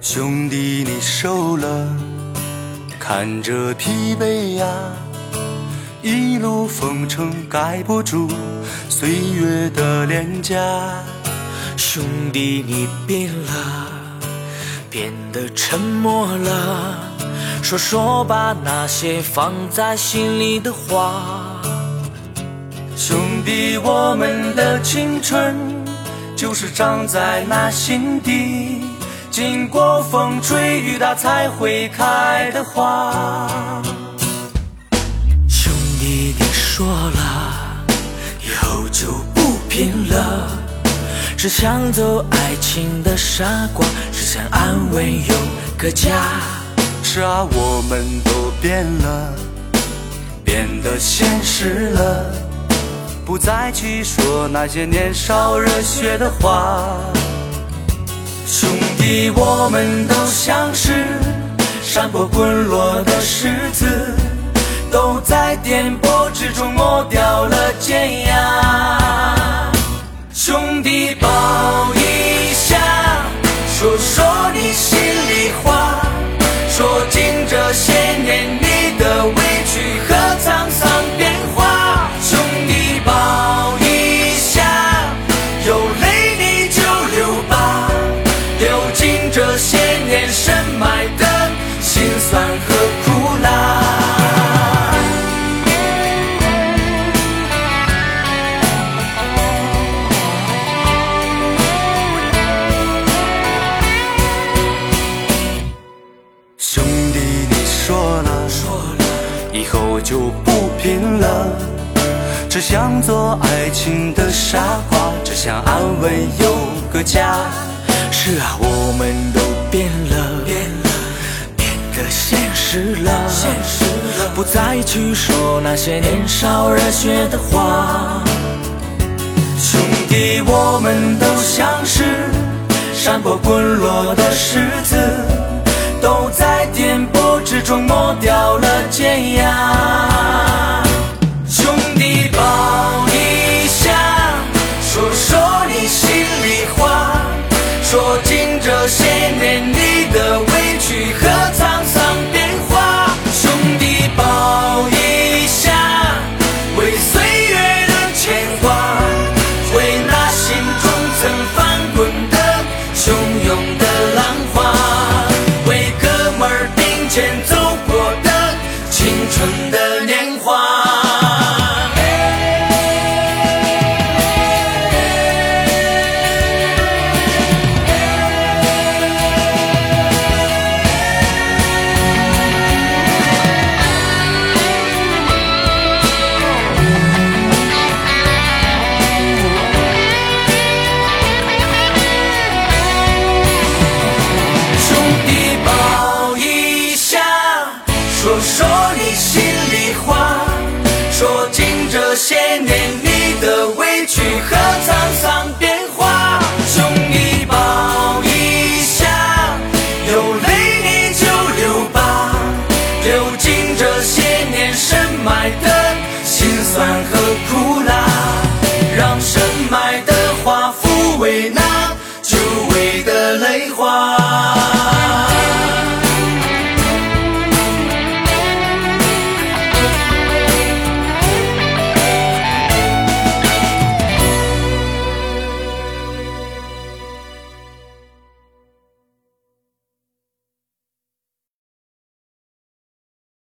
兄弟，你瘦了，看着疲惫呀。风尘盖不住岁月的脸颊。兄弟，你变了，变得沉默了。说说吧，那些放在心里的话。兄弟，我们的青春就是长在那心底。经过风吹雨打才会开的花。说了，以后就不拼了，只想走爱情的傻瓜，只想安稳有个家。是啊，我们都变了，变得现实了，不再去说那些年少热血的话。兄弟，我们都像是山坡滚落的石子，在颠簸之中磨掉了尖牙。兄弟，抱一下，以后就不拼了，只想做爱情的傻瓜，只想安稳有个家。是啊，我们都变了，变了，变得现实了，现实了，不再去说那些年少热血的话。兄弟，我们都像是山坡滚落的石子，簸之中磨掉了尖牙。儿并肩走说尽这些年你的委屈和沧桑变化。兄弟抱一下，有泪你就流吧，流尽这些年深埋的辛酸和苦